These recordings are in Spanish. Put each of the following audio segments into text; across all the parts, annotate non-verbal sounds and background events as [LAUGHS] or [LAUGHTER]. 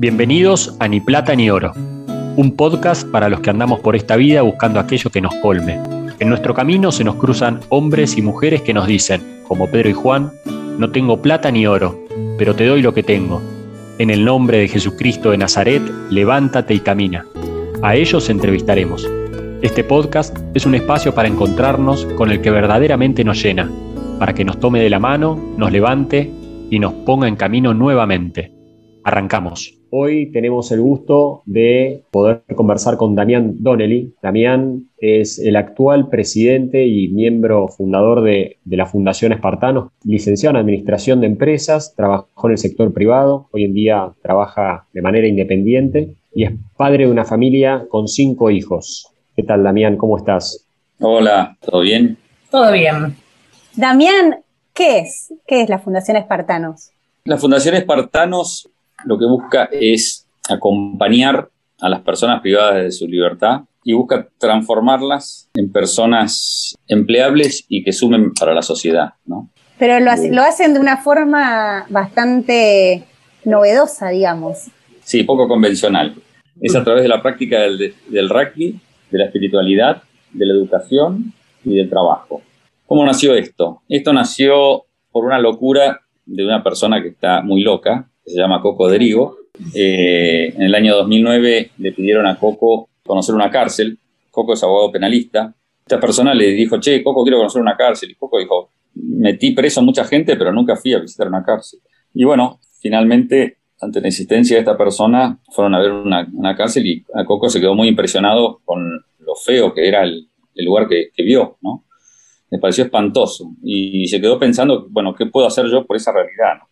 Bienvenidos a Ni Plata ni Oro, un podcast para los que andamos por esta vida buscando aquello que nos colme. En nuestro camino se nos cruzan hombres y mujeres que nos dicen, como Pedro y Juan, no tengo plata ni oro, pero te doy lo que tengo. En el nombre de Jesucristo de Nazaret, levántate y camina. A ellos entrevistaremos. Este podcast es un espacio para encontrarnos con el que verdaderamente nos llena, para que nos tome de la mano, nos levante y nos ponga en camino nuevamente. Arrancamos. Hoy tenemos el gusto de poder conversar con Damián Donnelly. Damián es el actual presidente y miembro fundador de, la Fundación Espartanos, licenciado en Administración de Empresas, trabajó en el sector privado, hoy en día trabaja de manera independiente y es padre de una familia con cinco hijos. ¿Qué tal, Damián? ¿Cómo estás? Hola, ¿todo bien? Todo bien. Damián, ¿qué es? ¿Qué es la Fundación Espartanos? La Fundación Espartanos lo que busca es acompañar a las personas privadas de su libertad y busca transformarlas en personas empleables y que sumen para la sociedad, ¿no? Pero lo, lo hacen de una forma bastante novedosa, digamos. Sí, poco convencional. Es a través de la práctica del, del rugby, de la espiritualidad, de la educación y del trabajo. ¿Cómo nació esto? Esto nació por una locura de una persona que está muy loca, se llama Coco Derigo. Eh, en el año 2009 le pidieron a Coco conocer una cárcel. Coco es abogado penalista. Esta persona le dijo, che, Coco, quiero conocer una cárcel. Y Coco dijo, metí preso a mucha gente, pero nunca fui a visitar una cárcel. Y bueno, finalmente, ante la insistencia de esta persona, fueron a ver una, cárcel y a Coco se quedó muy impresionado con lo feo que era el, lugar que, vio, ¿no? Me pareció espantoso y se quedó pensando, bueno, ¿qué puedo hacer yo por esa realidad?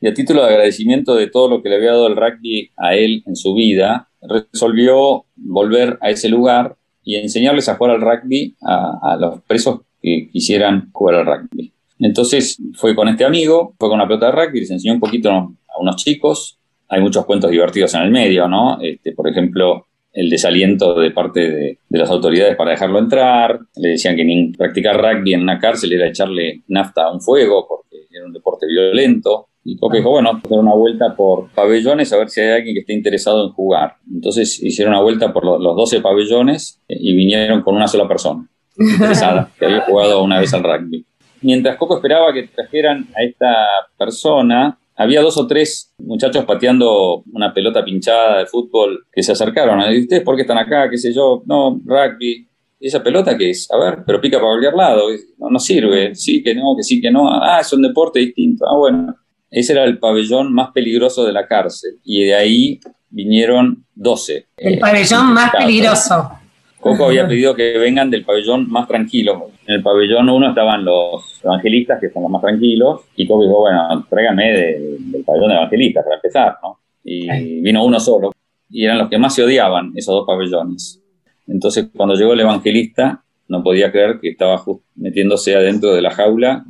Y a título de agradecimiento de todo lo que le había dado el rugby a él en su vida, resolvió volver a ese lugar y enseñarles a jugar al rugby a, los presos que quisieran jugar al rugby. Entonces fue con este amigo, fue con una pelota de rugby, les enseñó un poquito a unos chicos. Hay muchos cuentos divertidos en el medio, ¿no? Este, por ejemplo, el desaliento de parte de, de, las autoridades para dejarlo entrar. Le decían que practicar rugby en una cárcel era echarle nafta a un fuego porque era un deporte violento. Y Coque dijo, bueno, hacer una vuelta por pabellones a ver si hay alguien que esté interesado en jugar. Entonces hicieron una vuelta por los 12 pabellones eh, y vinieron con una sola persona [LAUGHS] interesada, que había jugado una vez al rugby. Mientras Coco esperaba que trajeran a esta persona, había dos o tres muchachos pateando una pelota pinchada de fútbol que se acercaron. ¿Y ustedes por qué están acá? ¿Qué sé yo? No, rugby. ¿Y esa pelota qué es? A ver, pero pica para cualquier lado. No, no sirve. Sí, que no, que sí, que no. Ah, es un deporte distinto. Ah, bueno. Ese era el pabellón más peligroso de la cárcel y de ahí vinieron 12. El eh, pabellón más peligroso. Coco había pedido que vengan del pabellón más tranquilo. En el pabellón 1 estaban los evangelistas, que son los más tranquilos, y Coco dijo, bueno, tráigame del pabellón de evangelistas para empezar, ¿no? Y vino uno solo. Y eran los que más se odiaban, esos dos pabellones. Entonces, cuando llegó el evangelista, no podía creer que estaba metiéndose adentro de la jaula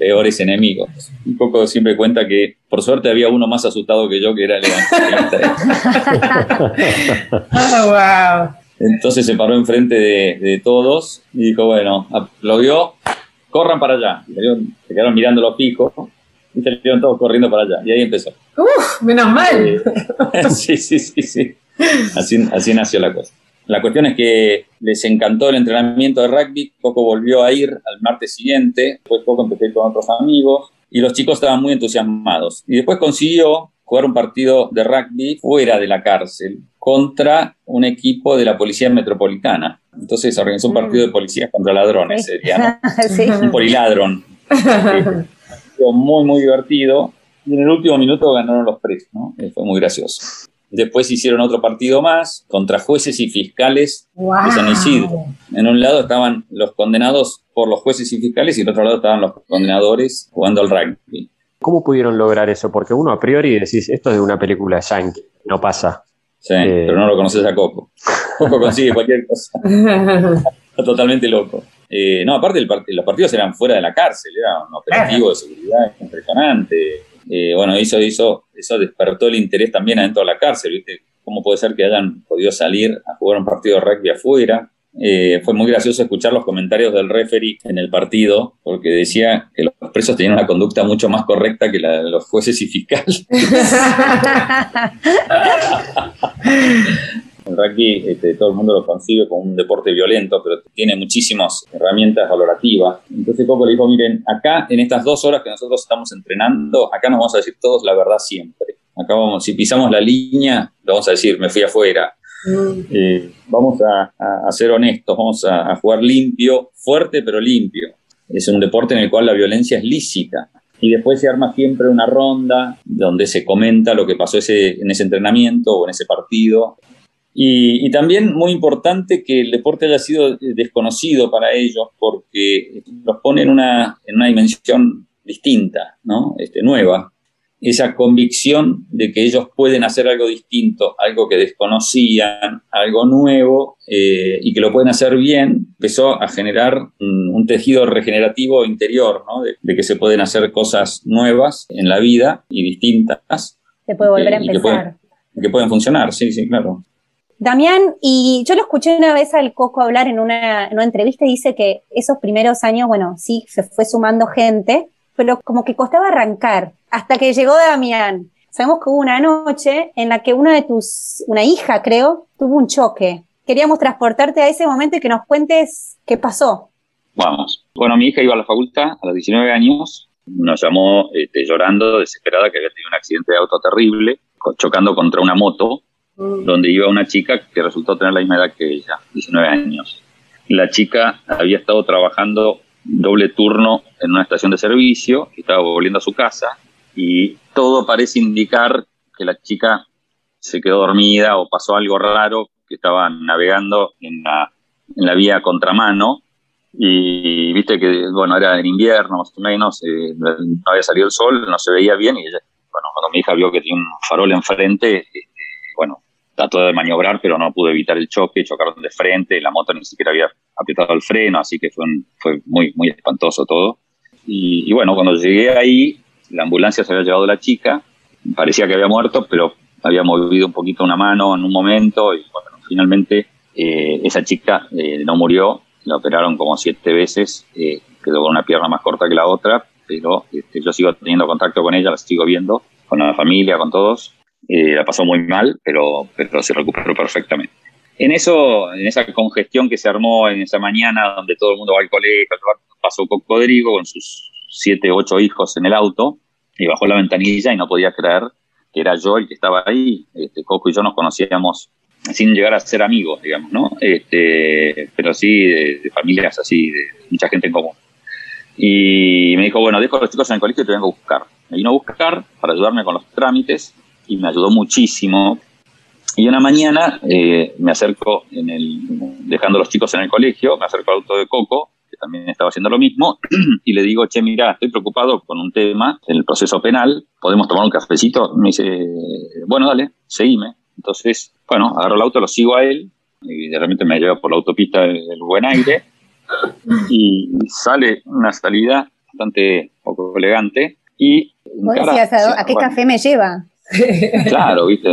peores enemigos. Un poco siempre cuenta que por suerte había uno más asustado que yo, que era el evangelista. oh, [LAUGHS] Entonces se paró enfrente de, todos y dijo, bueno, aplaudió, corran para allá. Se quedaron mirando los picos y salieron todos corriendo para allá. Y ahí empezó. Uf, menos mal. [LAUGHS] sí, sí, sí, sí. Así, así nació la cosa. La cuestión es que les encantó el entrenamiento de rugby, Coco volvió a ir al martes siguiente, después Coco empezó a ir con otros amigos y los chicos estaban muy entusiasmados. Y después consiguió jugar un partido de rugby fuera de la cárcel contra un equipo de la Policía Metropolitana. Entonces organizó un partido de policías contra ladrones, sería, [LAUGHS] Un poliladrón. [LAUGHS] muy, muy divertido. Y en el último minuto ganaron los presos, ¿no? Fue muy gracioso. Después hicieron otro partido más contra jueces y fiscales de San Isidro. En un lado estaban los condenados por los jueces y fiscales y en otro lado estaban los condenadores jugando al rugby. ¿Cómo pudieron lograr eso? Porque uno a priori decís, esto es de una película yankee, no pasa. Sí, eh, pero no lo conoces a Coco. Coco consigue cualquier cosa. [LAUGHS] Está totalmente loco. Eh, no, aparte los partidos eran fuera de la cárcel, era un operativo de seguridad impresionante eh, bueno, eso, eso, eso despertó el interés también adentro de la cárcel, ¿viste? ¿Cómo puede ser que hayan podido salir a jugar un partido de rugby afuera? Eh, fue muy gracioso escuchar los comentarios del referee en el partido, porque decía que los los presos tenían una conducta mucho más correcta que la de los jueces y fiscales. [LAUGHS] [LAUGHS] El rugby, este, todo el mundo lo concibe como un deporte violento, pero tiene muchísimas herramientas valorativas. Entonces Coco le dijo, miren, acá en estas dos horas que nosotros estamos entrenando, acá nos vamos a decir todos la verdad siempre. Acá vamos, si pisamos la línea, lo vamos a decir, me fui afuera. Mm. Eh, vamos a, a- a ser honestos, vamos a, a jugar limpio, fuerte pero limpio. Es un deporte en el cual la violencia es lícita. Y después se arma siempre una ronda donde se comenta lo que pasó ese, en ese entrenamiento o en ese partido. Y, y también muy importante que el deporte haya sido desconocido para ellos porque los pone en una, en una dimensión distinta, ¿no? este, nueva. Esa convicción de que ellos pueden hacer algo distinto, algo que desconocían, algo nuevo eh, y que lo pueden hacer bien, empezó a generar un, un tejido regenerativo interior, ¿no? de, de que se pueden hacer cosas nuevas en la vida y distintas Se puede volver a y que empezar. pueden, que pueden funcionar, sí, sí, claro. Damián, y yo lo escuché una vez al Coco hablar en una, en una entrevista y dice que esos primeros años, bueno, sí, se fue sumando gente, pero como que costaba arrancar, hasta que llegó Damián. Sabemos que hubo una noche en la que una de tus, una hija creo, tuvo un choque. Queríamos transportarte a ese momento y que nos cuentes qué pasó. Vamos. Bueno, mi hija iba a la facultad a los 19 años, nos llamó este, llorando, desesperada, que había tenido un accidente de auto terrible, chocando contra una moto. Donde iba una chica que resultó tener la misma edad que ella, 19 años. La chica había estado trabajando doble turno en una estación de servicio, estaba volviendo a su casa y todo parece indicar que la chica se quedó dormida o pasó algo raro, que estaba navegando en la, en la vía contramano y viste que, bueno, era en invierno más o menos, eh, no había salido el sol, no se veía bien y bueno, cuando mi hija vio que tenía un farol enfrente, trató de maniobrar, pero no pudo evitar el choque, chocaron de frente, la moto ni siquiera había apretado el freno, así que fue, un- fue muy, muy espantoso todo. Y, y bueno, cuando llegué ahí, la ambulancia se había llevado a la chica, parecía que había muerto, pero había movido un poquito una mano en un momento y bueno, finalmente eh, esa chica eh, no murió, la operaron como siete veces, eh, quedó con una pierna más corta que la otra, pero este, yo sigo teniendo contacto con ella, la sigo viendo, con la familia, con todos. Eh, la pasó muy mal, pero, pero se recuperó perfectamente. En eso, en esa congestión que se armó en esa mañana, donde todo el mundo va al colegio, pasó Cocodrigo con sus siete, ocho hijos en el auto y bajó la ventanilla y no podía creer que era yo el que estaba ahí. Este, Coco y yo nos conocíamos sin llegar a ser amigos, digamos, ¿no? Este, pero sí de, de familias así, de mucha gente en común. Y me dijo, bueno, dejo a los chicos en el colegio y te vengo a buscar. Me vino a buscar para ayudarme con los trámites y me ayudó muchísimo. Y una mañana eh, me acerco, en el, dejando a los chicos en el colegio, me acerco al auto de Coco, que también estaba haciendo lo mismo, [CLEARS THROAT] y le digo, che, mira, estoy preocupado con un tema en el proceso penal, ¿podemos tomar un cafecito? Me dice, bueno, dale, seguime. Entonces, bueno, agarro el auto, lo sigo a él, y de repente me lleva por la autopista el buen aire, y sale una salida bastante poco elegante, y... Vos encara- decías, ¿a, a qué bueno, café me lleva? Claro, viste,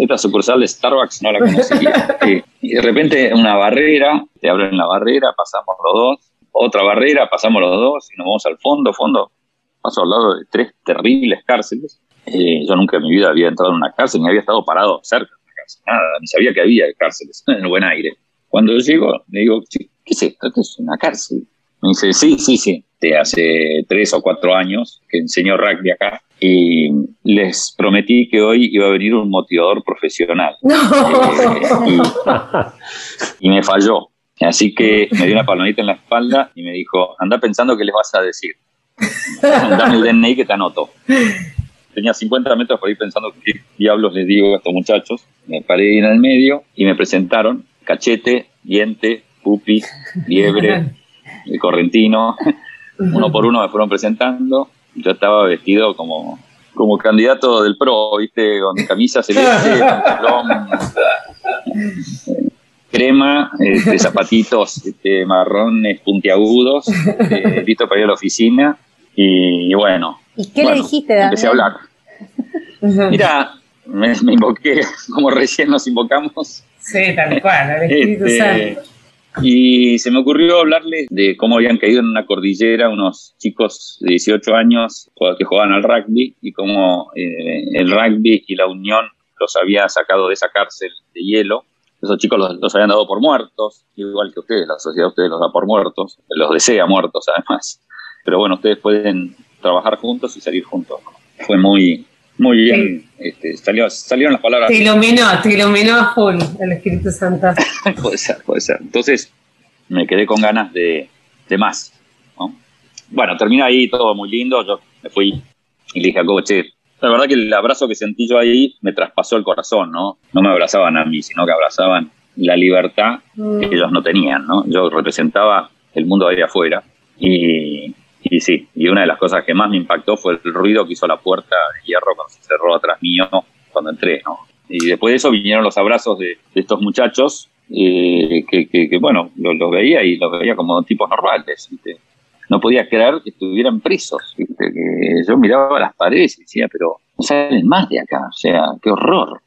esta sucursal de Starbucks no la conocía. [LAUGHS] Sí. Y de repente una barrera, te abren la barrera, pasamos los dos, otra barrera, pasamos los dos y nos vamos al fondo, fondo. Paso al lado de tres terribles cárceles. Eh, yo nunca en mi vida había entrado en una cárcel, ni había estado parado cerca de una cárcel, nada, ni sabía que había cárceles en el buen aire. Cuando llego, le digo, "Sí, ¿qué es esto? Esto es una cárcel. Me dice, sí, sí, sí. De hace tres o cuatro años que enseñó rugby acá y les prometí que hoy iba a venir un motivador profesional No. Eh, y, [LAUGHS] y me falló. Así que me dio una palmadita en la espalda y me dijo, anda pensando qué les vas a decir. Dame el DNI que te anoto. Tenía 50 metros por ir pensando qué diablos les digo a estos muchachos. Me paré ahí en el medio y me presentaron cachete, diente, pupi, liebre, el correntino. Uno por uno me fueron presentando. Yo estaba vestido como, como candidato del PRO, ¿viste? Con camisa [LAUGHS] celeste, pantalón crema, este, zapatitos este, marrones puntiagudos, este, listo para ir a la oficina. Y, y bueno, ¿Y qué bueno, le dijiste, Damián? empecé a hablar. Mira, me, me invoqué, como recién nos invocamos, Sí, tal cual, el Espíritu este, Santo. Y se me ocurrió hablarles de cómo habían caído en una cordillera unos chicos de 18 años que jugaban al rugby y cómo eh, el rugby y la unión los había sacado de esa cárcel de hielo. Esos chicos los, los, habían dado por muertos, igual que ustedes, la sociedad de ustedes los da por muertos, los desea muertos además. Pero bueno, ustedes pueden trabajar juntos y salir juntos. Fue muy, muy bien. Este, salió, salieron las palabras. Te iluminó, te iluminó a full el Espíritu Santo. [LAUGHS] puede ser, puede ser. Entonces me quedé con ganas de, de más. ¿no? Bueno, terminé ahí todo muy lindo. Yo me fui y le dije a Coche, la verdad que el abrazo que sentí yo ahí me traspasó el corazón, ¿no? No me abrazaban a mí, sino que abrazaban la libertad mm. que ellos no tenían, ¿no? Yo representaba el mundo ahí afuera y, y sí, y una de las cosas que más me impactó fue el ruido que hizo la puerta de hierro cuando se cerró atrás mío cuando entré, ¿no? Y después de eso vinieron los abrazos de, de estos muchachos eh, que, que, que, bueno, los lo veía y los veía como tipos normales. No podía creer que estuvieran presos. Que yo miraba las paredes y decía, pero no salen más de acá, o sea, qué horror.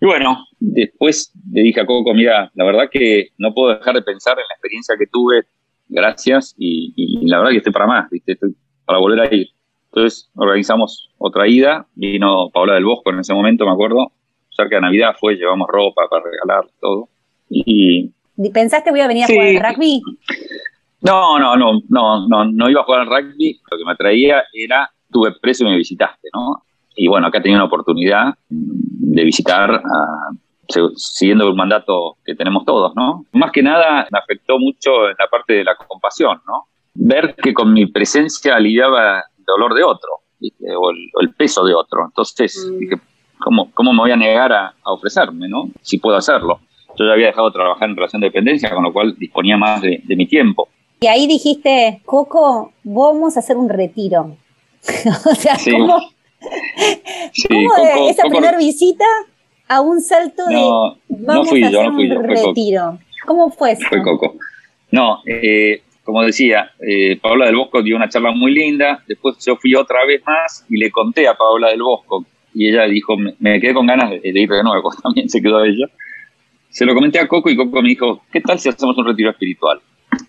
Y bueno, después le dije a Coco, mira, la verdad que no puedo dejar de pensar en la experiencia que tuve gracias y, y, la verdad que estoy para más, ¿viste? estoy para volver a ir. Entonces organizamos otra ida, vino Paola del Bosco en ese momento, me acuerdo, cerca de Navidad fue, llevamos ropa para regalar, todo. Y, ¿Pensaste que iba a venir sí. a jugar al rugby? No, no, no, no, no, no iba a jugar al rugby, lo que me atraía era, tuve preso y me visitaste, ¿no? Y bueno, acá tenía una oportunidad de visitar a siguiendo el mandato que tenemos todos, ¿no? Más que nada me afectó mucho en la parte de la compasión, ¿no? Ver que con mi presencia aliviaba el dolor de otro, o el, o el, peso de otro. Entonces, mm. dije, ¿cómo, ¿cómo me voy a negar a, a, ofrecerme, no? Si puedo hacerlo. Yo ya había dejado de trabajar en relación de dependencia, con lo cual disponía más de, de mi tiempo. Y ahí dijiste, Coco, vamos a hacer un retiro. [LAUGHS] o sea, Sí. ¿cómo, Sí, cómo Coco- de esa primera visita a un salto de vamos no fui a yo, hacer no fui yo, un Coco. retiro? ¿Cómo fue eso? Fue Coco. No, eh, como decía, eh, Paola del Bosco dio una charla muy linda, después yo fui otra vez más y le conté a Paola del Bosco y ella dijo, me, me quedé con ganas de, de ir de nuevo, [LAUGHS] también se quedó ella. Se lo comenté a Coco y Coco me dijo, ¿qué tal si hacemos un retiro espiritual?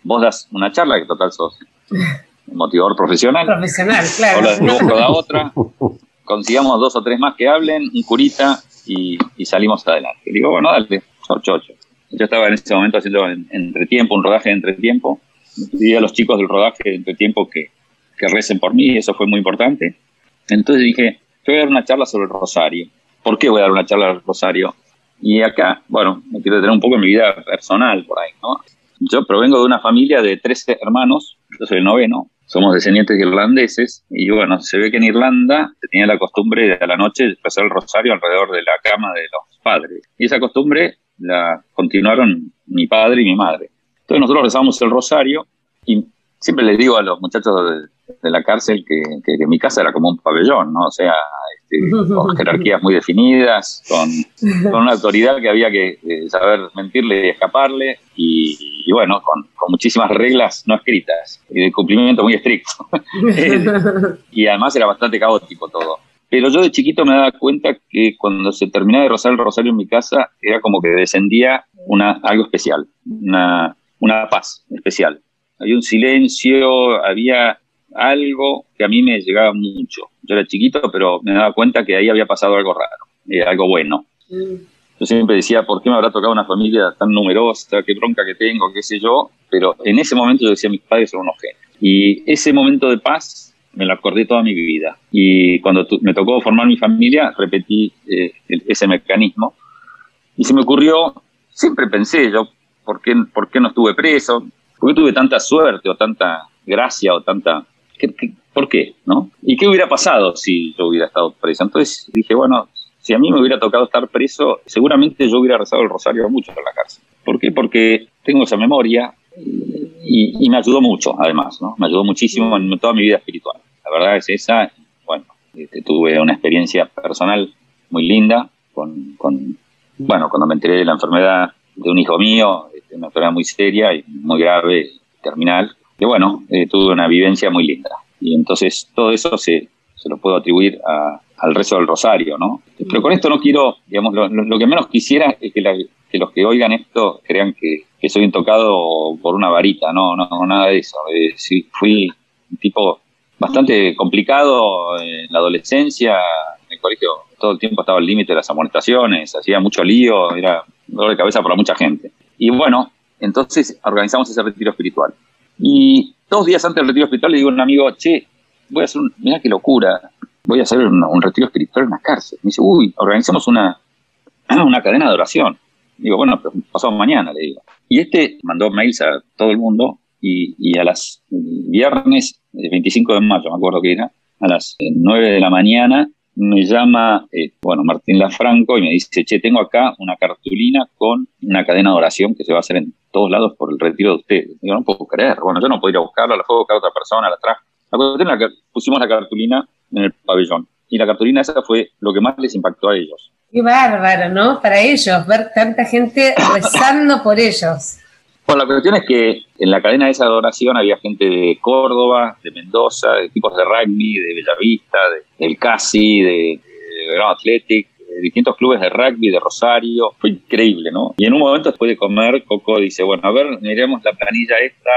Vos das una charla, que total sos un motivador profesional, Profesional, Paola del claro. Bosco da otra, [LAUGHS] consigamos dos o tres más que hablen, un curita y, y salimos adelante. Y digo, bueno, dale, ocho, ocho. Yo estaba en ese momento haciendo en- entretiempo, un rodaje de entretiempo. Pedí a los chicos del rodaje de entretiempo que, que recen por mí, y eso fue muy importante. Entonces dije, yo voy a dar una charla sobre el rosario. ¿Por qué voy a dar una charla del rosario? Y acá, bueno, me quiero detener un poco en mi vida personal por ahí, ¿no? Yo provengo de una familia de 13 hermanos, yo soy el noveno, somos descendientes de irlandeses, y bueno, se ve que en Irlanda se tenía la costumbre de a la noche rezar el rosario alrededor de la cama de los padres. Y esa costumbre la continuaron mi padre y mi madre. Entonces nosotros rezamos el rosario y siempre les digo a los muchachos de, de la cárcel que, que- que mi casa era como un pabellón, ¿no? O sea, este, [LAUGHS] con jerarquías muy definidas, con, con una autoridad que había que eh, saber mentirle y escaparle, y, y bueno, con, con muchísimas reglas no escritas y de cumplimiento muy estricto. [LAUGHS] [LAUGHS] y además era bastante caótico todo. Pero yo de chiquito me daba cuenta que cuando se terminaba de rozar el rosario en mi casa, era como que descendía una, algo especial, una, una paz especial. Había un silencio, había algo que a mí me llegaba mucho. Yo era chiquito, pero me daba cuenta que ahí había pasado algo raro, eh, algo bueno. Yo siempre decía, ¿por qué me habrá tocado una familia tan numerosa? ¿Qué bronca que tengo? ¿Qué sé yo? Pero en ese momento yo decía, mis padres son unos genios. Y ese momento de paz me lo acordé toda mi vida. Y cuando me tocó formar mi familia, repetí eh, ese mecanismo. Y se me ocurrió, siempre pensé yo, ¿por qué, ¿por qué no estuve preso? ¿Por qué tuve tanta suerte o tanta gracia o tanta... ¿qué- ¿Por qué? ¿no? ¿Y qué hubiera pasado si yo hubiera estado preso? Entonces dije, bueno, si a mí me hubiera tocado estar preso, seguramente yo hubiera rezado el rosario mucho en la cárcel. ¿Por qué? Porque tengo esa memoria y, me ayudó mucho, además, ¿no? Me ayudó muchísimo en toda mi vida espiritual. La verdad es esa. Bueno, este, tuve una experiencia personal muy linda con, con, bueno, cuando me enteré de la enfermedad de un hijo mío, una enfermedad muy seria y muy grave, terminal, que bueno, eh, tuve una vivencia muy linda. Y entonces todo eso se, se lo puedo atribuir a- al rezo del rosario, ¿no? Pero con esto no quiero, digamos, lo, que menos quisiera es que la, que los que oigan esto crean que, soy intocado por una varita, no, no, nada de eso. Eh, sí, fui un tipo bastante complicado en la adolescencia, en el colegio todo el tiempo estaba al límite de las amonestaciones, hacía mucho lío, era dolor de cabeza para mucha gente. Y bueno, entonces organizamos ese retiro espiritual. Y dos días antes del retiro espiritual le digo a un amigo, che, voy a hacer un, mira qué locura, voy a hacer un, retiro espiritual en una cárcel. Me dice, uy, organizamos una, [CLEARS THROAT] una cadena de oración. Digo, bueno, pasado mañana, le digo. Y este mandó mails a todo el mundo y, a las viernes, el 25 de mayo, me acuerdo que era, a las 9 de la mañana, me llama, eh, bueno, Martín Lafranco y me dice, che, tengo acá una cartulina con una cadena de oración que se va a hacer en todos lados por el retiro de ustedes. Digo, no puedo creer. Bueno, yo no puedo ir a buscarla, la puedo buscar otra persona, la traje. La que pusimos la cartulina en el pabellón. Y la cartulina esa fue lo que más les impactó a ellos. Qué bárbaro, ¿no? Para ellos, ver tanta gente rezando por ellos. Bueno, la cuestión es que en la cadena de esa adoración había gente de Córdoba, de Mendoza, de equipos de rugby, de Bellavista, de, del Casi, de, de Athletic, de distintos clubes de rugby, de Rosario. Fue increíble, ¿no? Y en un momento después de comer, Coco dice, bueno, a ver, miremos la planilla esta,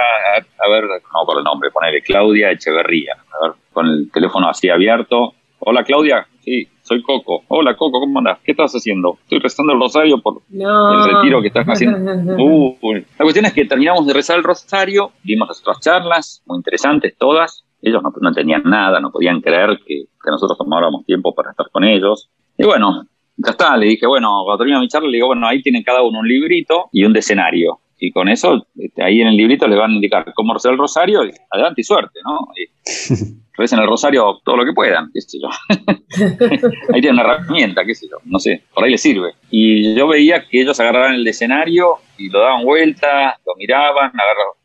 a, ver, no por el nombre, ponele Claudia Echeverría, a ver, con el teléfono así abierto. Hola Claudia, sí, soy Coco. Hola Coco, ¿cómo andas? ¿Qué estás haciendo? Estoy rezando el rosario por el retiro que estás haciendo. [LAUGHS] La cuestión es que terminamos de rezar el rosario, vimos las otras charlas, muy interesantes todas. Ellos no, no entendían nada, no podían creer que, que nosotros tomáramos tiempo para estar con ellos. Y bueno, ya está, le dije, bueno, cuando termina mi charla, le digo, bueno, ahí tienen cada uno un librito y un decenario. Y con eso, este, ahí en el librito les van a indicar cómo rezar el rosario, y adelante y suerte, ¿no? [LAUGHS] recen el rosario todo lo que puedan, qué sé yo. [LAUGHS] ahí tienen una herramienta, qué sé yo, no sé, por ahí les sirve. Y yo veía que ellos agarraban el escenario y lo daban vuelta, lo miraban,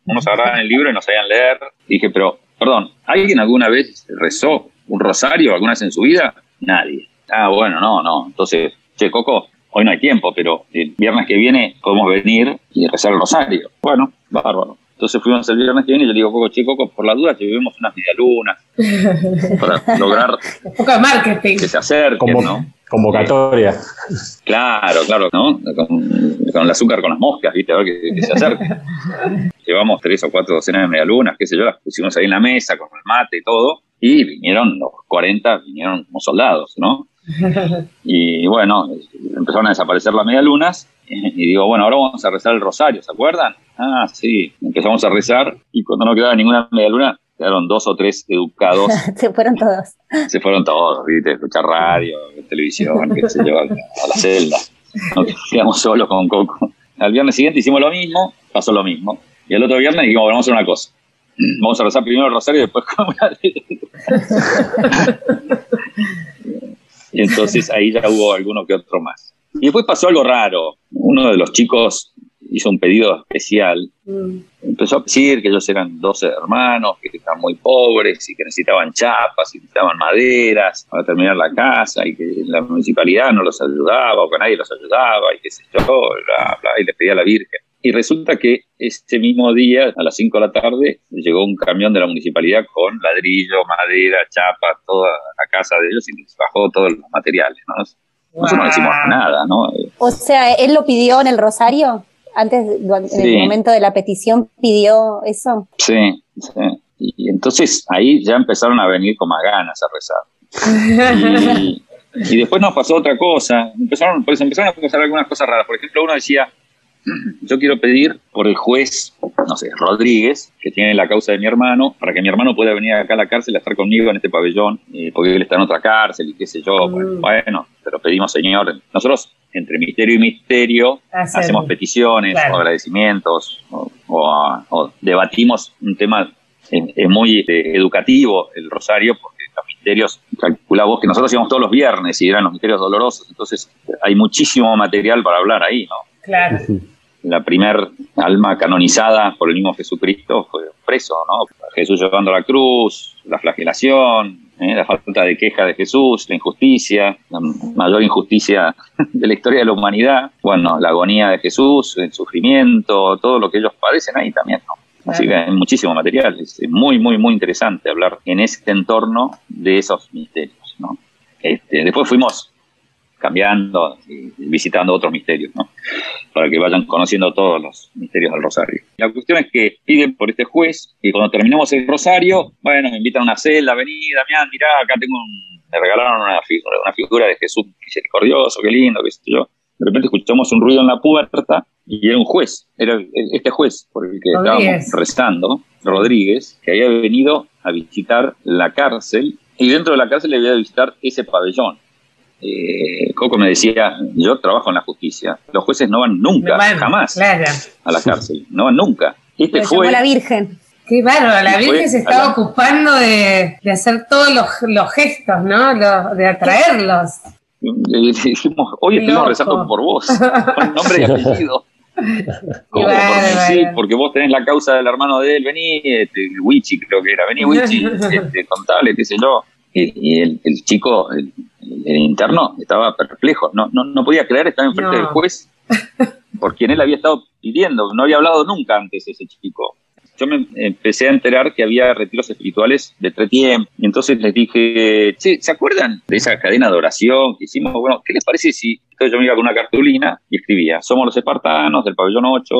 unos agarraban el libro y no sabían leer. dije, pero, perdón, ¿alguien alguna vez rezó un rosario alguna vez en su vida? Nadie. Ah, bueno, no, no. Entonces, che, Coco, hoy no hay tiempo, pero el viernes que viene podemos venir y rezar el rosario. Bueno, bárbaro. Entonces fuimos el viernes que viene y yo le digo, Coco, che, Coco, por la duda que vivimos unas medialunas [LAUGHS] para lograr Poca marketing. que se acerquen, ¿no? Convocatoria. Claro, claro, ¿no? Con, el azúcar con las moscas, ¿viste? A ver que, se acerquen. [LAUGHS] Llevamos tres o cuatro docenas de medialunas, qué sé yo, las pusimos ahí en la mesa con el mate y todo, y vinieron los 40, vinieron como soldados, ¿no? Y bueno, empezaron a desaparecer las medialunas y digo, bueno, ahora vamos a rezar el rosario, ¿se acuerdan? Ah, sí, empezamos a rezar y cuando no quedaba ninguna media luna, quedaron dos o tres educados. [LAUGHS] Se fueron todos. Se fueron todos, ¿viste? Escuchar radio, televisión, qué sé yo, a la celda. Nos quedamos solos con Coco. Al viernes siguiente hicimos lo mismo, pasó lo mismo. Y el otro viernes dijimos, bueno, vamos a hacer una cosa. Vamos a rezar primero el rosario y después [LAUGHS] [LAUGHS] Y entonces ahí ya hubo alguno que otro más. Y después pasó algo raro. Uno de los chicos hizo un pedido especial. Mm. Empezó a decir que ellos eran 12 hermanos, que estaban muy pobres y que necesitaban chapas y necesitaban maderas para terminar la casa y que la municipalidad no los ayudaba o que nadie los ayudaba y qué sé yo, bla, bla, y le pedía a la Virgen. Y resulta que ese mismo día, a las 5 de la tarde, llegó un camión de la municipalidad con ladrillo, madera, chapa, toda la casa de ellos y les bajó todos los materiales. ¿no? Nosotros no decimos nada, ¿no? O sea, ¿él lo pidió en el Rosario? Antes, en el momento de la petición, pidió eso. Sí, sí. Y entonces ahí ya empezaron a venir con más ganas a rezar. [LAUGHS] Y, y después nos pasó otra cosa. Empezaron, pues empezaron a pasar algunas cosas raras. Por ejemplo, uno decía, [CLEARS THROAT] yo quiero pedir por el juez, no sé, Rodríguez, que tiene la causa de mi hermano, para que mi hermano pueda venir acá a la cárcel a estar conmigo en este pabellón, eh, porque él está en otra cárcel y qué sé yo. Mm. Bueno, pero pedimos, señor, nosotros entre misterio y misterio hacemos peticiones o agradecimientos o, debatimos un tema es muy este, educativo el rosario porque los misterios, calcula vos que nosotros íbamos todos los viernes y eran los misterios dolorosos, entonces hay muchísimo material para hablar ahí, ¿no? Claro. La primer alma canonizada por el mismo Jesucristo fue preso, ¿no? Jesús llevando la cruz, la flagelación, ¿eh? la falta de queja de Jesús, la injusticia, la mayor injusticia [LAUGHS] de la historia de la humanidad, bueno, la agonía de Jesús, el sufrimiento, todo lo que ellos padecen ahí también, ¿no? Así que hay muchísimo material, es muy, muy, muy interesante hablar en ese entorno de esos misterios, ¿no? Este, después fuimos cambiando y visitando otros misterios, ¿no? Para que vayan conociendo todos los misterios del Rosario. La cuestión es que piden por este juez y cuando terminamos el Rosario, bueno, me invitan a una celda, vení, Damián, mirá, acá tengo un, me regalaron una figura, una figura de Jesús misericordioso, qué lindo, qué sé yo. De repente escuchamos un ruido en la puerta y era un juez, era este juez por el que estábamos rezando, Rodríguez, que había venido a visitar la cárcel y dentro de la cárcel le había a visitar ese pabellón. Eh, Coco me decía, yo trabajo en la justicia, los jueces no van nunca, jamás a la cárcel, no van nunca. Este fue la Virgen. Qué bárbaro, la Virgen se estaba ocupando de, hacer todos los, gestos, ¿no? de atraerlos. Y dijimos, hoy estamos rezando por vos, [LAUGHS] con nombre y apellido. sí, porque vos tenés la causa del hermano de él, vení, este, Wichi creo que era, vení Wichi, [LAUGHS] este, contable, qué sé yo. Y, el, chico, el, interno, estaba perplejo, no, no, no podía creer, estaba enfrente del juez, [LAUGHS] por quien él había estado pidiendo, no había hablado nunca antes ese chico yo me empecé a enterar que había retiros espirituales de tres tiempos. Y entonces les dije, ¿se acuerdan de esa cadena de oración que hicimos? Bueno, ¿qué les parece si entonces yo me iba con una cartulina y escribía, somos los espartanos del pabellón 8,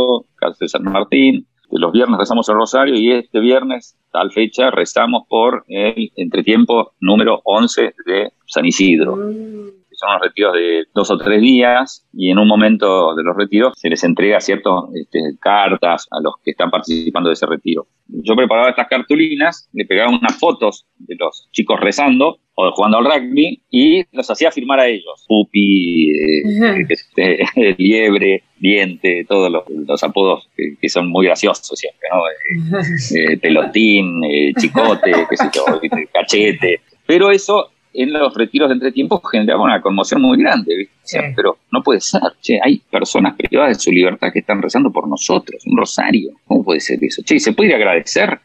de San Martín, los viernes rezamos el rosario y este viernes, tal fecha, rezamos por el entretiempo número 11 de San Isidro. Mm son unos retiros de dos o tres días y en un momento de los retiros se les entrega ciertas este, cartas a los que están participando de ese retiro. Yo preparaba estas cartulinas, le pegaba unas fotos de los chicos rezando o jugando al rugby y los hacía firmar a ellos. Pupi, eh, este, [LAUGHS] liebre, diente, todos los, apodos que, son muy graciosos siempre, ¿no? Eh, eh, pelotín, chicote, qué sé yo, cachete. Pero eso en los retiros de entretiempo generaba una conmoción muy grande, pero no puede ser, che, hay personas privadas de su libertad que están rezando por nosotros, un rosario, ¿cómo puede ser eso? Che, ¿se puede agradecer?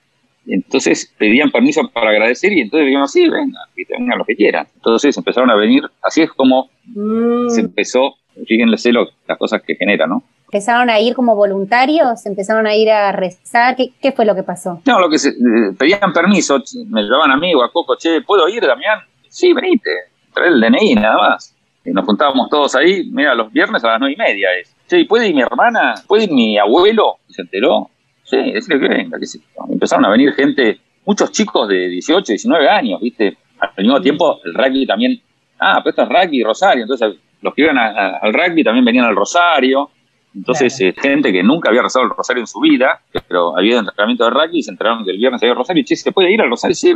Entonces pedían permiso para agradecer y entonces dijimos, sí, venga, que tengan lo que quieran. Entonces empezaron a venir, así es como mm. se empezó, fíjense lo, las cosas que genera, ¿no? ¿Empezaron a ir como voluntarios? ¿Empezaron a ir a rezar? ¿Qué, qué fue lo que pasó? No, lo que se, eh, pedían permiso, me llevaban a mí o a Coco, che, ¿puedo ir, Damián? Sí, venite, trae el DNI nada más. Y nos juntábamos todos ahí, mira, los viernes a las nueve y media es. Sí, ¿puede ir mi hermana? ¿Puede ir mi abuelo? Se enteró. Sí, decirle que venga. Que Empezaron a venir gente, muchos chicos de 18, 19 años, ¿viste? Al mismo tiempo, el rugby también. Ah, pero esto es rugby Rosario. Entonces, los que iban al rugby también venían al Rosario. Entonces, eh, gente que nunca había rezado el rosario en su vida, pero había entrenamiento de rugby y se enteraron que el viernes había rosario. Che, ¿se puede ir al rosario? Sí,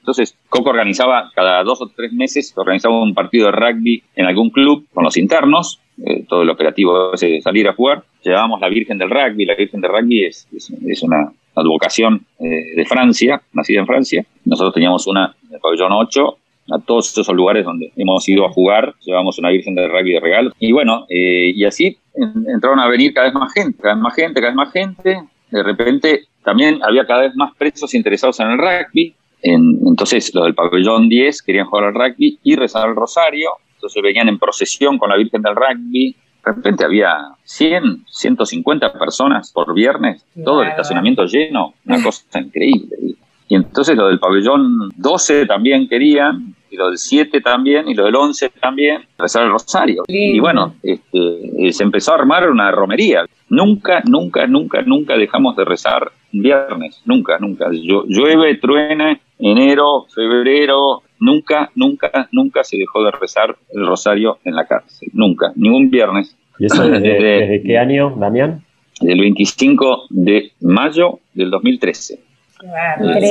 Entonces, Coco organizaba, cada dos o tres meses, organizaba un partido de rugby en algún club con los internos, eh, todo el operativo de salir a jugar. Llevábamos la Virgen del Rugby. La Virgen del Rugby es, es, una advocación eh, de Francia, nacida en Francia. Nosotros teníamos una en el pabellón 8 a todos esos lugares donde hemos ido a jugar, llevamos una Virgen del Rugby de regalo. Y bueno, y así entraron a venir cada vez más gente, cada vez más gente, cada vez más gente. De repente también había cada vez más presos interesados en el rugby. entonces los del pabellón 10 querían jugar al rugby y rezar el rosario. Entonces venían en procesión con la Virgen del Rugby. De repente había 100, 150 personas por viernes, todo el estacionamiento lleno, una cosa increíble. Y entonces los del pabellón 12 también querían, y lo del 7 también, y lo del 11 también, rezar el rosario. Y bueno, este, se empezó a armar una romería. Nunca, nunca, nunca, nunca dejamos de rezar viernes, nunca, nunca. llueve, truene, enero, febrero, nunca, nunca, nunca se dejó de rezar el rosario en la cárcel, nunca, ningún viernes. ¿Y eso [LAUGHS] desde, qué año, Damián? Del 25 de mayo del 2013.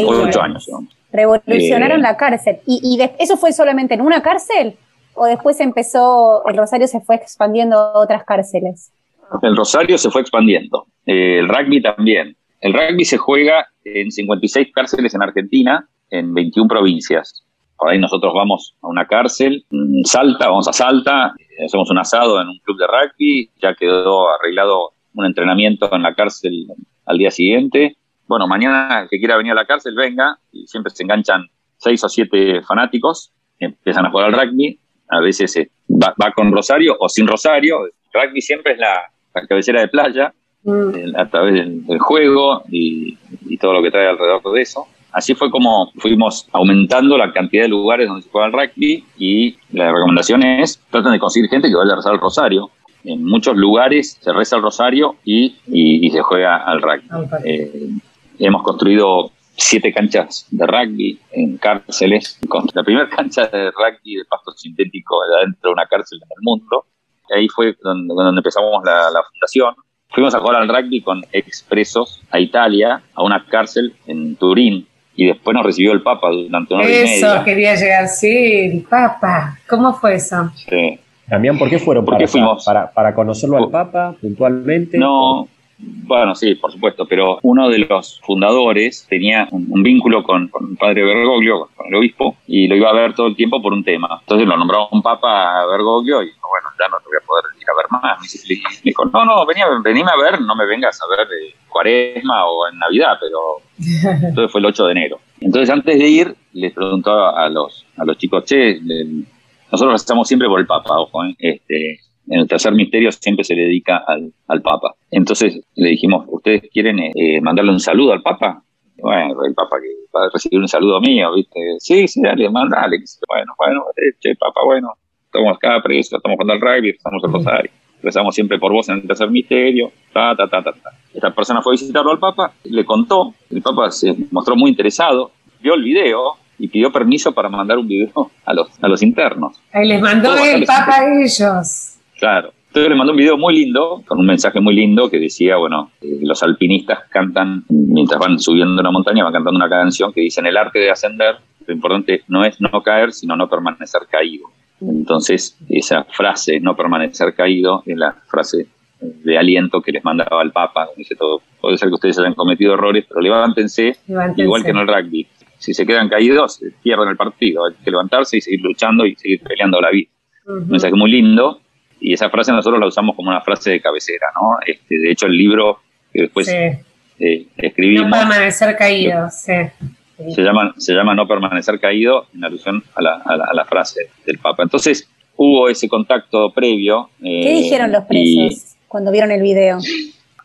Ocho años. Revolucionaron eh, la cárcel. ¿Y, eso fue solamente en una cárcel? ¿O después empezó, el Rosario se fue expandiendo a otras cárceles? El Rosario se fue expandiendo. Eh, el rugby también. El rugby se juega en 56 cárceles en Argentina, en 21 provincias. Por ahí nosotros vamos a una cárcel, Salta, vamos a Salta, hacemos un asado en un club de rugby, ya quedó arreglado un entrenamiento en la cárcel al día siguiente bueno, mañana el que quiera venir a la cárcel, venga, y siempre se enganchan seis o siete fanáticos, empiezan a jugar al rugby, a veces eh, va, con Rosario o sin Rosario, el rugby siempre es la, cabecera de playa, mm. a través del, juego y, todo lo que trae alrededor de eso. así fue como fuimos aumentando la cantidad de lugares donde se juega el rugby y la recomendación es traten de conseguir gente que vaya a rezar el rosario. En muchos lugares se reza el rosario y, se juega al rugby. Eh, hemos construido siete canchas de rugby en cárceles. La primera [LAUGHS] cancha de rugby de pasto sintético dentro de una cárcel en el mundo. Ahí fue donde, empezamos la, la fundación. Fuimos a jugar al rugby con expresos a Italia, a una cárcel en Turín, y después nos recibió el Papa durante una hora y Eso, quería llegar, sí, el Papa. ¿Cómo fue eso? Sí. También, ¿por qué fueron? ¿Por para, fuimos? Para, para, conocerlo al Papa puntualmente? No, bueno, sí, por supuesto, pero uno de los fundadores tenía un, vínculo con, el padre Bergoglio, con el obispo, y lo iba a ver todo el tiempo por un tema. Entonces lo nombraba un papa a Bergoglio y dijo, bueno, ya no te voy a poder ir a ver más. Me dijo, no, no, venía, venime a ver, no me vengas a ver de cuaresma o en Navidad, pero [LAUGHS] entonces fue el 8 de enero. Entonces antes de ir, les preguntó a los, a los chicos, che, nosotros estamos siempre por el papa, ojo, ¿eh? este, en el tercer misterio siempre se le dedica al, al Papa. Entonces le dijimos, ¿ustedes quieren eh, mandarle un saludo al Papa? Bueno, el Papa que va a recibir un saludo mío, ¿viste? Sí, sí, dale, mandale. Bueno, bueno, eh, che, Papa, bueno, estamos acá presos, estamos jugando al rugby, estamos en Rosario. Rezamos siempre por vos en el tercer misterio, ta, ta, ta, ta, ta. Esta persona fue a visitarlo al Papa, le contó, el Papa se mostró muy interesado, vio el video y pidió permiso para mandar un video [LAUGHS] a los, a los internos. Ahí les mandó el Papa a ellos. Claro. Entonces le mandó un video muy lindo, con un mensaje muy lindo que decía, bueno, eh, los alpinistas cantan, mientras van subiendo una montaña, van cantando una canción que dice, en el arte de ascender, lo importante no es no caer, sino no permanecer caído. Entonces, esa frase, no permanecer caído, es la frase de aliento que les mandaba el Papa. Dice todo, puede ser que ustedes hayan cometido errores, pero levántense, igual que en el rugby. Si se quedan caídos, pierden el partido. Hay que levantarse y seguir luchando y seguir peleando la vida. Un mensaje muy lindo y esa frase nosotros la usamos como una frase de cabecera, ¿no? Este, de hecho, el libro que después eh, escribimos... No permanecer caído, sí. Se llama, se llama No permanecer caído en alusión a la, a la, frase del Papa. Entonces, hubo ese contacto previo. Eh, ¿Qué dijeron los presos cuando vieron el video?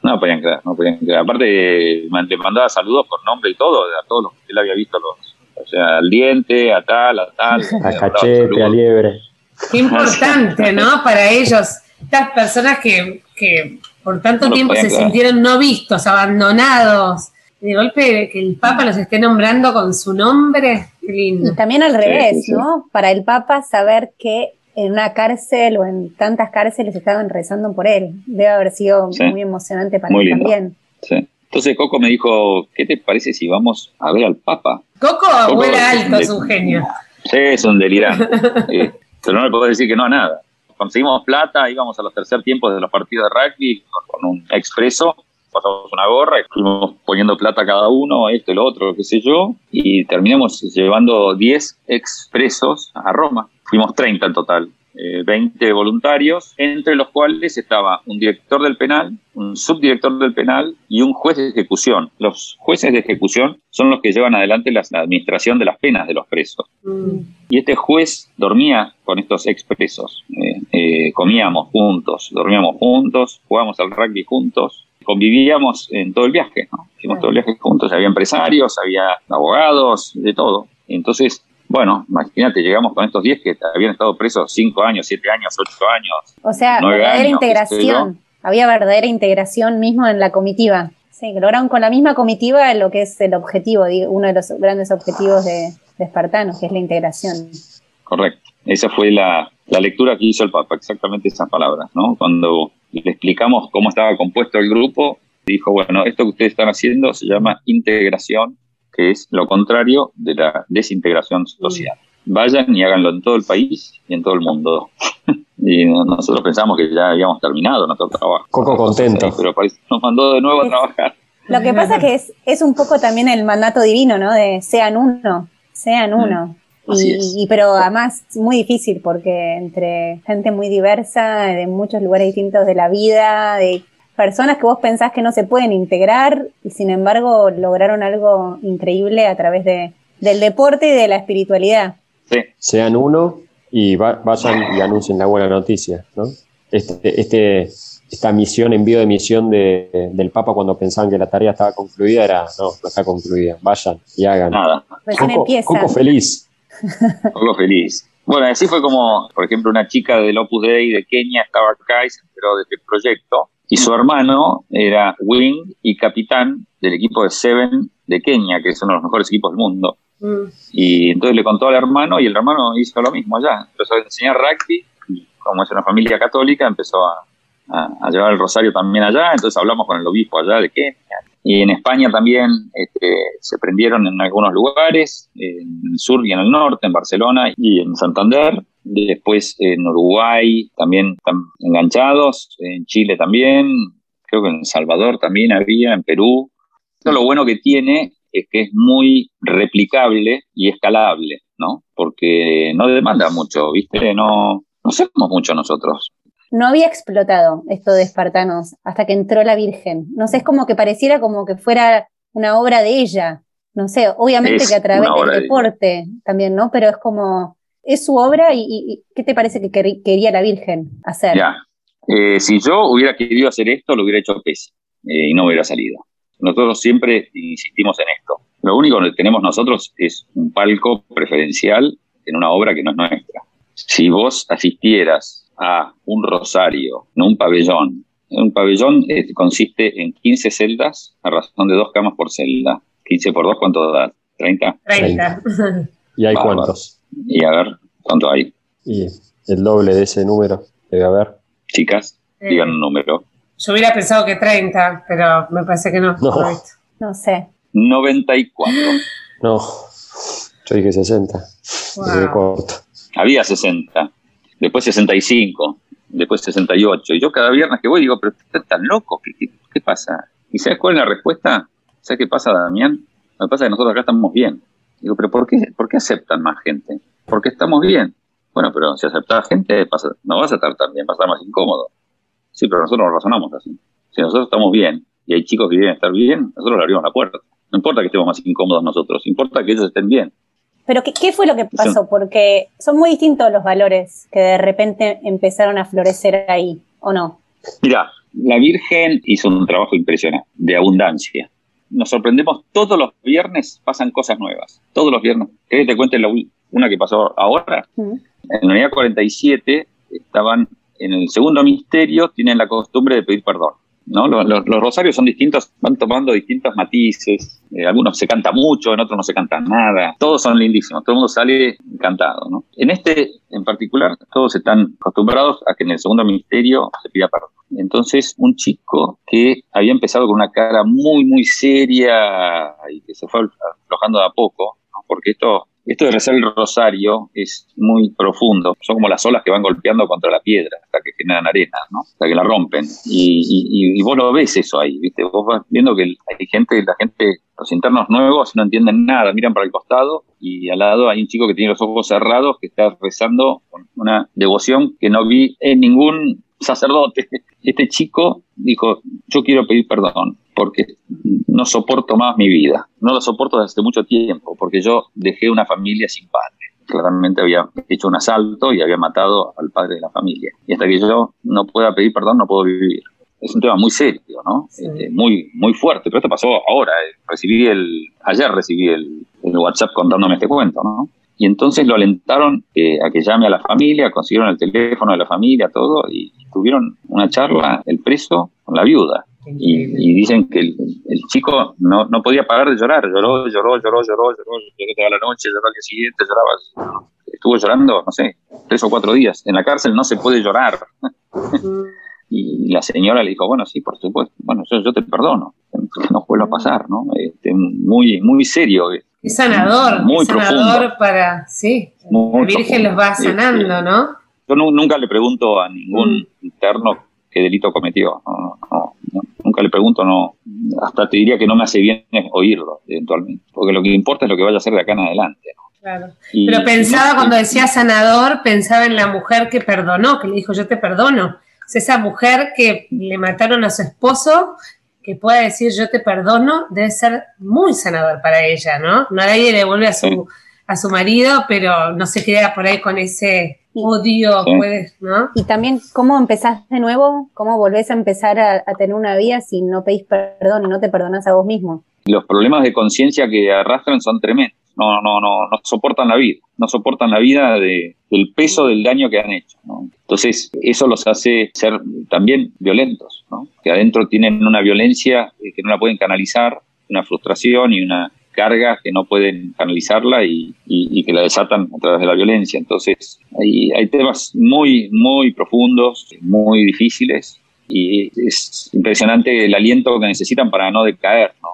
No podían creer, no podían creer. Aparte, le mandaba saludos por nombre y todo, a todos los que él había visto, los, o sea, al diente, a tal, a tal. [LAUGHS] A cachete, a liebre. Qué importante, ¿no? Para ellos, estas personas que, que por tanto tiempo se sintieron no vistos, abandonados. De golpe que el Papa los esté nombrando con su nombre, qué lindo. Y también al revés, ¿no? Para el Papa saber que en una cárcel o en tantas cárceles estaban rezando por él. Debe haber sido muy emocionante para él también. Sí. Entonces Coco me dijo, ¿qué te parece si vamos a ver al Papa? Coco, vuela alto, es un genio. Sí, es un delirante. [LAUGHS] pero no le puedo decir que no a nada. Conseguimos plata, íbamos a los tercer tiempos de los partidos de rugby con, un expreso, pasamos una gorra, y fuimos poniendo plata cada uno, esto, el otro, qué sé yo, y terminamos llevando 10 expresos a Roma. Fuimos 30 en total. 20 eh, voluntarios, entre los cuales estaba un director del penal, un subdirector del penal y un juez de ejecución. Los jueces de ejecución son los que llevan adelante la, administración de las penas de los presos. Mm. Y este juez dormía con estos expresos. Eh, eh, comíamos juntos, dormíamos juntos, jugábamos al rugby juntos, convivíamos en todo el viaje, Hicimos todo el viaje juntos. Había empresarios, había abogados, de todo. Entonces, bueno, imagínate, llegamos con estos 10 que habían estado presos 5 años, 7 años, 8 años. O sea, verdadera integración. Había verdadera integración mismo en la comitiva. Sí, lograron con la misma comitiva lo que es el objetivo, uno de los grandes objetivos de, de Espartanos, que es la integración. Correcto. Esa fue la, la lectura que hizo el Papa, exactamente esas palabras, ¿no? Cuando le explicamos cómo estaba compuesto el grupo, dijo, bueno, esto que ustedes están haciendo se llama integración que es lo contrario de la desintegración social. Vayan y háganlo en todo el país y en todo el mundo. [LAUGHS] y nosotros pensamos que ya habíamos terminado nuestro trabajo. Coco contento. pero nos mandó de nuevo a trabajar. Lo que pasa que es, es un poco también el mandato divino, ¿no? De sean uno, sean mm, uno. Y, pero además muy difícil porque entre gente muy diversa, de muchos lugares distintos de la vida, de personas que vos pensás que no se pueden integrar y sin embargo lograron algo increíble a través de, del deporte y de la espiritualidad. Sí. Sean uno y vayan y anuncien la buena noticia, ¿no? Este, este, esta misión, envío de misión de, del Papa cuando pensaban que la tarea estaba concluida, era, no, no está concluida, vayan y hagan. Nada. Coco, feliz. Coco feliz. Bueno, así fue como, por ejemplo, una chica del Opus Dei de Kenia estaba acá y se enteró de este proyecto. Y su hermano era wing y capitán del equipo de Seven de Kenia, que es uno de los mejores equipos del mundo. Mm. Y entonces le contó al hermano y el hermano hizo lo mismo allá. Empezó a enseñar rugby y como es una familia católica empezó a, a, llevar el rosario también allá. Entonces hablamos con el obispo allá de Kenia. Y en España también este, se prendieron en algunos lugares, en el sur y en el norte, en Barcelona y en Santander. Después en Uruguay también están enganchados, en Chile también, creo que en Salvador también había, en Perú. Esto lo bueno que tiene es que es muy replicable y escalable, ¿no? Porque no demanda mucho, ¿viste? No, no hacemos mucho nosotros. No había explotado esto de espartanos hasta que entró la Virgen. No sé, es como que pareciera como que fuera una obra de ella. No sé, obviamente que a través del deporte también, ¿no? Pero es como, es su obra y, ¿qué te parece que quería la Virgen hacer? Ya, eh, si yo hubiera querido hacer esto, lo hubiera hecho pésimo eh, y no hubiera salido. Nosotros siempre insistimos en esto. Lo único que tenemos nosotros es un palco preferencial en una obra que no es nuestra. Si vos asistieras a un rosario, no un pabellón, un pabellón eh, consiste en 15 celdas a razón de dos camas por celda. 15 por 2, ¿cuánto da? ¿30? 30. ¿Y hay cuántos? Y a ver, ¿cuánto hay? Y el doble de ese número debe haber. Chicas, digan un número. Yo hubiera pensado que 30, pero me parece que no. No, no sé. 94. No, yo dije 60. Había 60, después 65, después 68. Y yo cada viernes que voy digo, pero están tan locos, ¿qué, qué, pasa? ¿Y sabes cuál es la respuesta? ¿Sabes qué pasa, Damián? Lo que pasa es que nosotros acá estamos bien. Digo, pero ¿por qué, ¿por qué aceptan más gente? Porque estamos bien. Bueno, pero si aceptas gente, no vas a estar tan bien, vas a estar más incómodo. Sí, pero nosotros no razonamos así. Si nosotros estamos bien y hay chicos que quieren estar bien, nosotros le abrimos la puerta. No importa que estemos más incómodos nosotros, importa que ellos estén bien. Pero ¿qué, fue lo que pasó? Porque son muy distintos los valores que de repente empezaron a florecer ahí, ¿o no? Mira, la Virgen hizo un trabajo impresionante, de abundancia. Nos sorprendemos, todos los viernes pasan cosas nuevas. Todos los viernes. ¿Querés que te cuente la, una que pasó ahora? En la unidad 47 estaban en el segundo misterio tienen la costumbre de pedir perdón. ¿No? Los, rosarios son distintos, van tomando distintos matices. Eh, algunos se canta mucho, en otros no se canta nada. Todos son lindísimos, todo el mundo sale encantado. ¿no? En este en particular, todos están acostumbrados a que en el segundo misterio se pida perdón. Entonces, un chico que había empezado con una cara muy, muy seria y que se fue aflojando de a poco, porque esto esto de rezar el rosario es muy profundo. Son como las olas que van golpeando contra la piedra hasta que generan arena, ¿no? Hasta que la rompen. Y, vos lo ves eso ahí, ¿viste? Vos vas viendo que hay gente, la gente, los internos nuevos no entienden nada, miran para el costado y al lado hay un chico que tiene los ojos cerrados que está rezando con una devoción que no vi en ningún sacerdote. Este chico dijo, yo quiero pedir perdón porque no soporto más mi vida. No lo soporto desde hace mucho tiempo, porque yo dejé una familia sin padre. Claramente había hecho un asalto y había matado al padre de la familia. Y hasta que yo no pueda pedir perdón, no puedo vivir. Es un tema muy serio, ¿no? Este, muy, muy fuerte. Pero esto pasó ahora. Eh. Recibí el, ayer recibí el, el WhatsApp contándome este cuento, ¿no? Y entonces lo alentaron eh, a que llame a la familia, consiguieron el teléfono de la familia, todo, y tuvieron una charla, el preso con la viuda. Y, dicen que el, chico no, no, podía parar de llorar, lloró, lloró, lloró, lloró, lloró, lloró toda la noche, lloró al día siguiente, lloraba. Estuvo llorando, no sé, tres o cuatro días. En la cárcel no se puede llorar. y la señora le dijo, bueno, sí, por supuesto, bueno, yo, yo te perdono, que no vuelva a pasar, ¿no? Este, muy, muy serio. Es sanador, muy es sanador para, sí, la Virgen los va sanando, ¿no? Yo nunca le pregunto a ningún mm. interno qué delito cometió. nunca le pregunto, no. Hasta te diría que no me hace bien oírlo, eventualmente. Porque lo que importa es lo que vaya a hacer de acá en adelante. Claro. Pero pensaba, cuando decía sanador, pensaba en la mujer que perdonó, que le dijo, yo te perdono. Es esa mujer que le mataron a su esposo, que pueda decir, yo te perdono, debe ser muy sanador para ella, ¿no? No nadie le devuelve a su, a su marido, pero no se queda por ahí con ese oh Dios, puedes, ¿no? Y también, ¿cómo empezás de nuevo? ¿Cómo volvés a empezar a, tener una vida si no pedís perdón y no te perdonas a vos mismo? Los problemas de conciencia que arrastran son tremendos. No, no, no, no soportan la vida, no soportan la vida de, del peso del daño que han hecho. Entonces, eso los hace ser también violentos, ¿no? que adentro tienen una violencia eh, que no la pueden canalizar, una frustración y una, cargas que no pueden canalizarla y, que la desatan a través de la violencia. Entonces, hay, hay temas muy, muy profundos, muy difíciles y es impresionante el aliento que necesitan para no decaer. ¿no?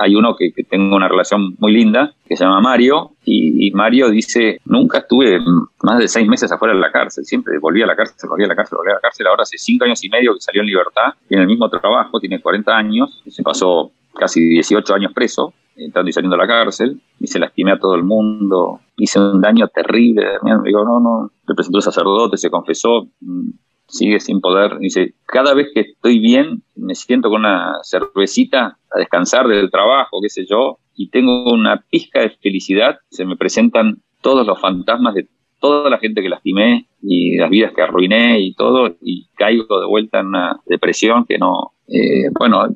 hay uno que, tengo una relación muy linda, que se llama Mario, y, Mario dice, nunca estuve más de seis meses afuera de la cárcel, siempre volví a la cárcel, volví a la cárcel, volví a la cárcel, ahora hace cinco años y medio que salió en libertad, tiene el mismo trabajo, tiene 40 años, se pasó casi 18 años preso, entrando y saliendo de la cárcel, y se lastimé a todo el mundo, hice un daño terrible, digo, no, no, le presentó el sacerdote, se confesó, mm, sigue sin poder, dice, cada vez que estoy bien, me siento con una cervecita a descansar del trabajo, qué sé yo, y tengo una pizca de felicidad, se me presentan todos los fantasmas de toda la gente que lastimé y las vidas que arruiné y todo, y caigo de vuelta en una depresión que no, eh, bueno,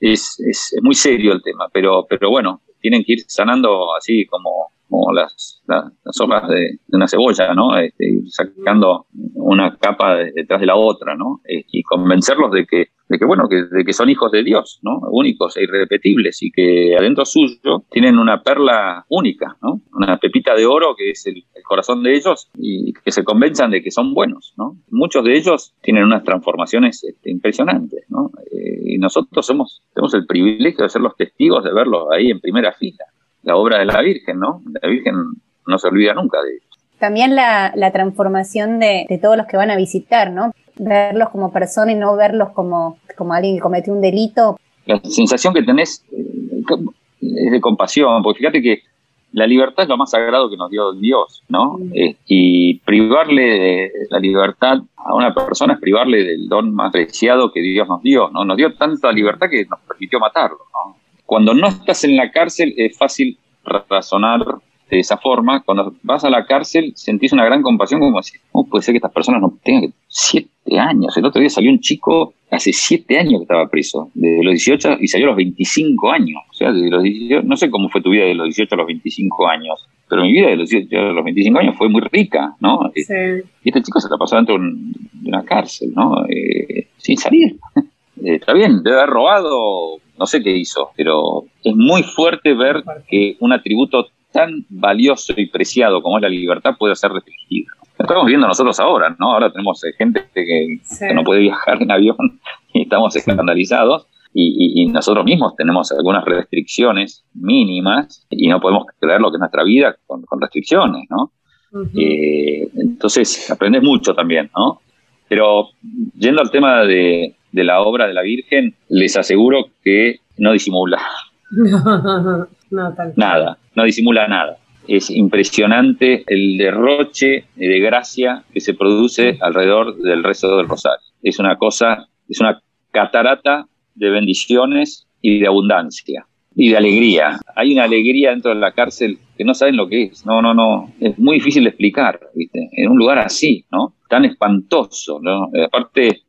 es, es, muy serio el tema, pero, pero bueno, tienen que ir sanando así como, como las, las, hojas de, una cebolla, ¿no? Este, sacando una capa detrás de la otra, ¿no? Eh, y convencerlos de que de que bueno, que, de que son hijos de Dios, ¿no? Únicos e irrepetibles y que adentro suyo tienen una perla única, ¿no? Una pepita de oro que es el, corazón de ellos y que se convenzan de que son buenos, ¿no? Muchos de ellos tienen unas transformaciones este, impresionantes, ¿no? Eh, y nosotros somos, tenemos el privilegio de ser los testigos de verlos ahí en primera fila. La obra de la Virgen, ¿no? La Virgen no se olvida nunca de ellos. También la, la transformación de, de todos los que van a visitar, ¿no? verlos como personas y no verlos como, como alguien que cometió un delito. La sensación que tenés eh, es de compasión, porque fíjate que la libertad es lo más sagrado que nos dio Dios, ¿no? Mm. Eh, y privarle de la libertad a una persona es privarle del don más preciado que Dios nos dio, ¿no? Nos dio tanta libertad que nos permitió matarlo, ¿no? Cuando no estás en la cárcel es fácil razonar de esa forma, cuando vas a la cárcel sentís una gran compasión como si, ¿cómo puede ser que estas personas no tengan siete años? El otro día salió un chico hace siete años que estaba preso, desde los 18 y salió a los 25 años. O sea, desde los 18, no sé cómo fue tu vida de los 18 a los 25 años, pero mi vida de los 18 a los 25 años fue muy rica, ¿no? Sí. Y este chico se la pasó dentro de una cárcel, ¿no? Eh, sin salir. Eh, [LAUGHS] está bien, debe haber robado, no sé qué hizo, pero es muy fuerte ver que un atributo tan valioso y preciado como es la libertad puede ser restringido. Lo estamos viendo nosotros ahora, ¿no? Ahora tenemos eh, gente que, no puede viajar en avión [LAUGHS] y estamos escandalizados. Y, nosotros mismos tenemos algunas restricciones mínimas y no podemos creer lo que es nuestra vida con, restricciones, ¿no? Eh, entonces, aprendes mucho también, ¿no? Pero yendo al tema de, de la obra de la Virgen, les aseguro que no disimula. [LAUGHS] nada, no disimula nada. Es impresionante el derroche de gracia que se produce alrededor del resto del rosario. Es una cosa, es una catarata de bendiciones y de abundancia y de alegría. Hay una alegría dentro de la cárcel que no saben lo que es. No, no, no. Es muy difícil de explicar, ¿viste? En un lugar así, ¿no? Tan espantoso, ¿no? Aparte,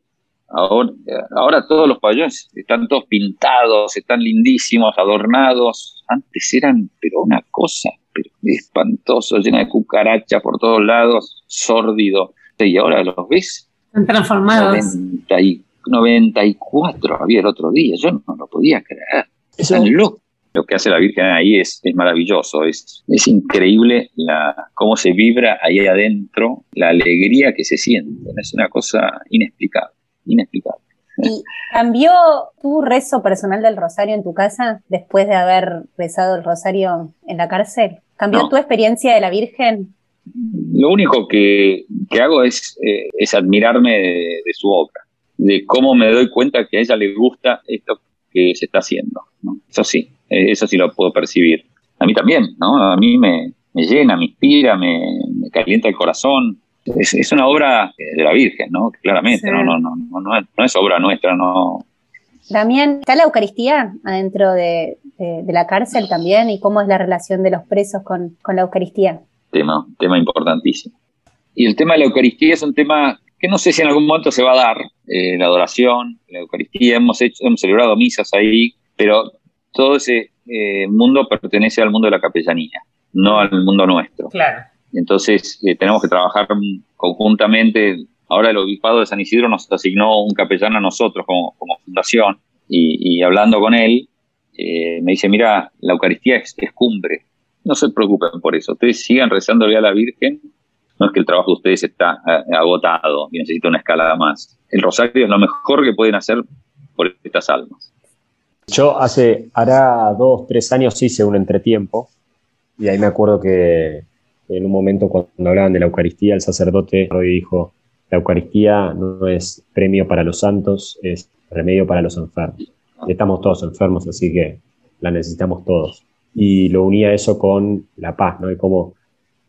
Ahora, ahora todos los pabellones están todos pintados, están lindísimos, adornados. Antes eran, pero una cosa, pero espantoso, llena de cucarachas por todos lados, sórdido. Y ahora los ves. Están transformados. 90 y, 94 había el otro día, yo no lo podía creer. Eso, lo que hace la Virgen ahí es, es maravilloso, es, es increíble la, cómo se vibra ahí adentro, la alegría que se siente, es una cosa inexplicable inexplicable. ¿Y cambió tu rezo personal del rosario en tu casa después de haber rezado el rosario en la cárcel? ¿Cambió tu experiencia de la Virgen? Lo único que, hago es, eh, es admirarme de, su obra, de cómo me doy cuenta que a ella le gusta esto que se está haciendo. Eso sí, eh, eso sí lo puedo percibir. A mí también, ¿no? A mí me, llena, me inspira, me, me calienta el corazón es, una obra de la Virgen, ¿no? Claramente, no, no, no, no, es, obra nuestra, no. Damián, ¿está la Eucaristía adentro de, la cárcel también? ¿Y cómo es la relación de los presos con, la Eucaristía? Tema, tema importantísimo. Y el tema de la Eucaristía es un tema que no sé si en algún momento se va a dar, eh, la adoración, la Eucaristía, hemos, hecho, hemos celebrado misas ahí, pero todo ese eh, mundo pertenece al mundo de la capellanía, no al mundo nuestro. Claro. Entonces eh, tenemos que trabajar conjuntamente. Ahora el obispado de San Isidro nos asignó un capellán a nosotros como, fundación y, hablando con él me dice, mira, la Eucaristía es, es, cumbre, no se preocupen por eso, ustedes sigan rezándole a la Virgen no es que el trabajo de ustedes está eh, agotado y necesita una escalada más. El rosario es lo mejor que pueden hacer por estas almas. Yo hace, hará dos, tres años hice un entretiempo y ahí me acuerdo que en un momento cuando hablaban de la Eucaristía, el sacerdote dijo, la Eucaristía no es premio para los santos, es remedio para los enfermos. estamos todos enfermos, así que la necesitamos todos. Y lo unía eso con la paz, ¿no? Y cómo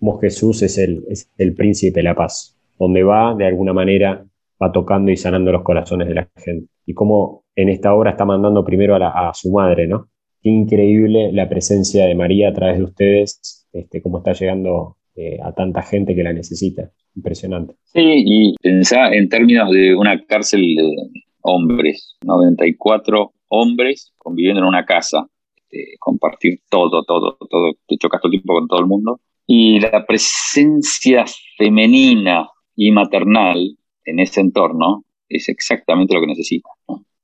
como Jesús es el, el príncipe de la paz. Donde va, de alguna manera, va tocando y sanando los corazones de la gente. Y cómo en esta obra está mandando primero a, su madre, ¿no? Qué increíble la presencia de María a través de ustedes, este, cómo está llegando eh, a tanta gente que la necesita. Impresionante. Sí, y pensá en términos de una cárcel de hombres, 94 hombres conviviendo en una casa, este, compartir todo, todo, todo, te chocas todo el tiempo con todo el mundo, y la presencia femenina y maternal en ese entorno es exactamente lo que necesita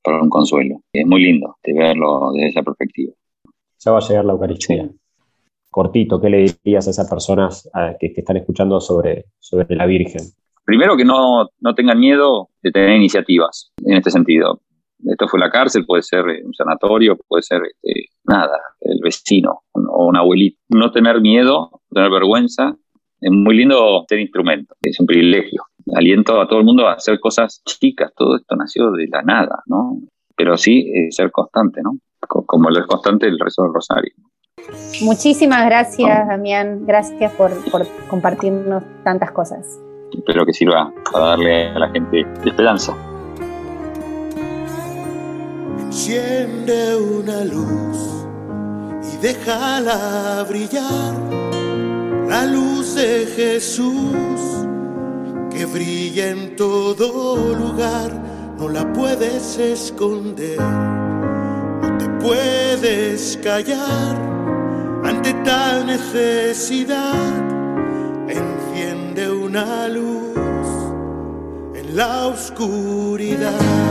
para un consuelo. Es muy lindo de verlo desde esa perspectiva. Ya va a llegar la Eucaristía. Cortito, ¿qué le dirías a esas personas que, están escuchando sobre, sobre la Virgen? Primero que no, no tengan miedo de tener iniciativas en este sentido esto fue la cárcel, puede ser eh, un sanatorio, puede ser este, nada, el vecino o un abuelito. No tener miedo, no tener vergüenza, es muy lindo ser instrumento, es un privilegio. Aliento a todo el mundo a hacer cosas chicas, todo esto nació de la nada, ¿no? Pero sí eh, ser constante, ¿no? Como lo es constante el rezo del rosario. Muchísimas gracias, Damián. Gracias por, por compartirnos tantas cosas. Espero que sirva para darle a la gente esperanza. Enciende una luz y déjala brillar, la luz de Jesús que brilla en todo lugar, no la puedes esconder, no te puedes callar ante tal necesidad. Enciende una luz en la oscuridad.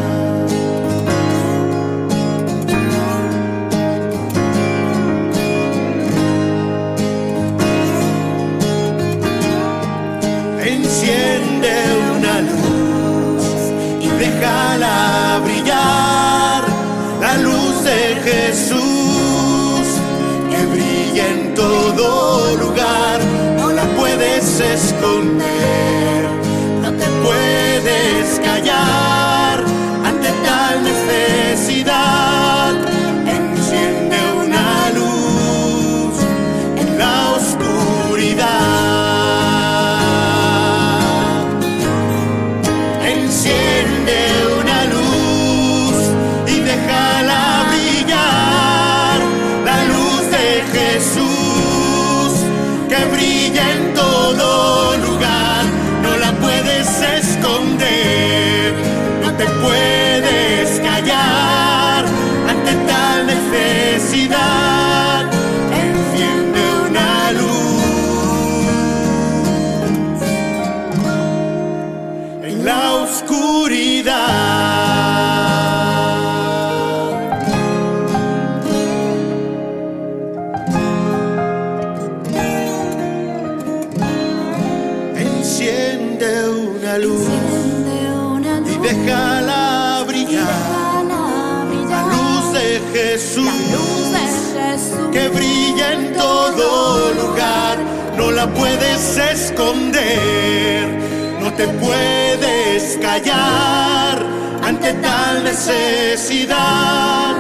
Te puedes callar ante tal necesidad.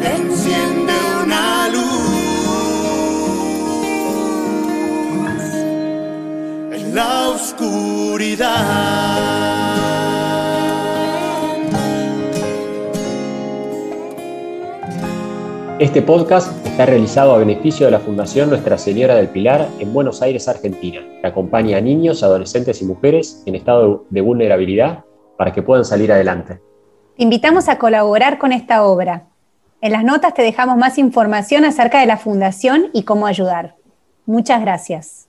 Enciende una luz en la oscuridad. Este podcast está realizado a beneficio de la Fundación Nuestra Señora del Pilar en Buenos Aires, Argentina, que acompaña a niños, adolescentes y mujeres en estado de vulnerabilidad para que puedan salir adelante. Te invitamos a colaborar con esta obra. En las notas te dejamos más información acerca de la Fundación y cómo ayudar. Muchas gracias.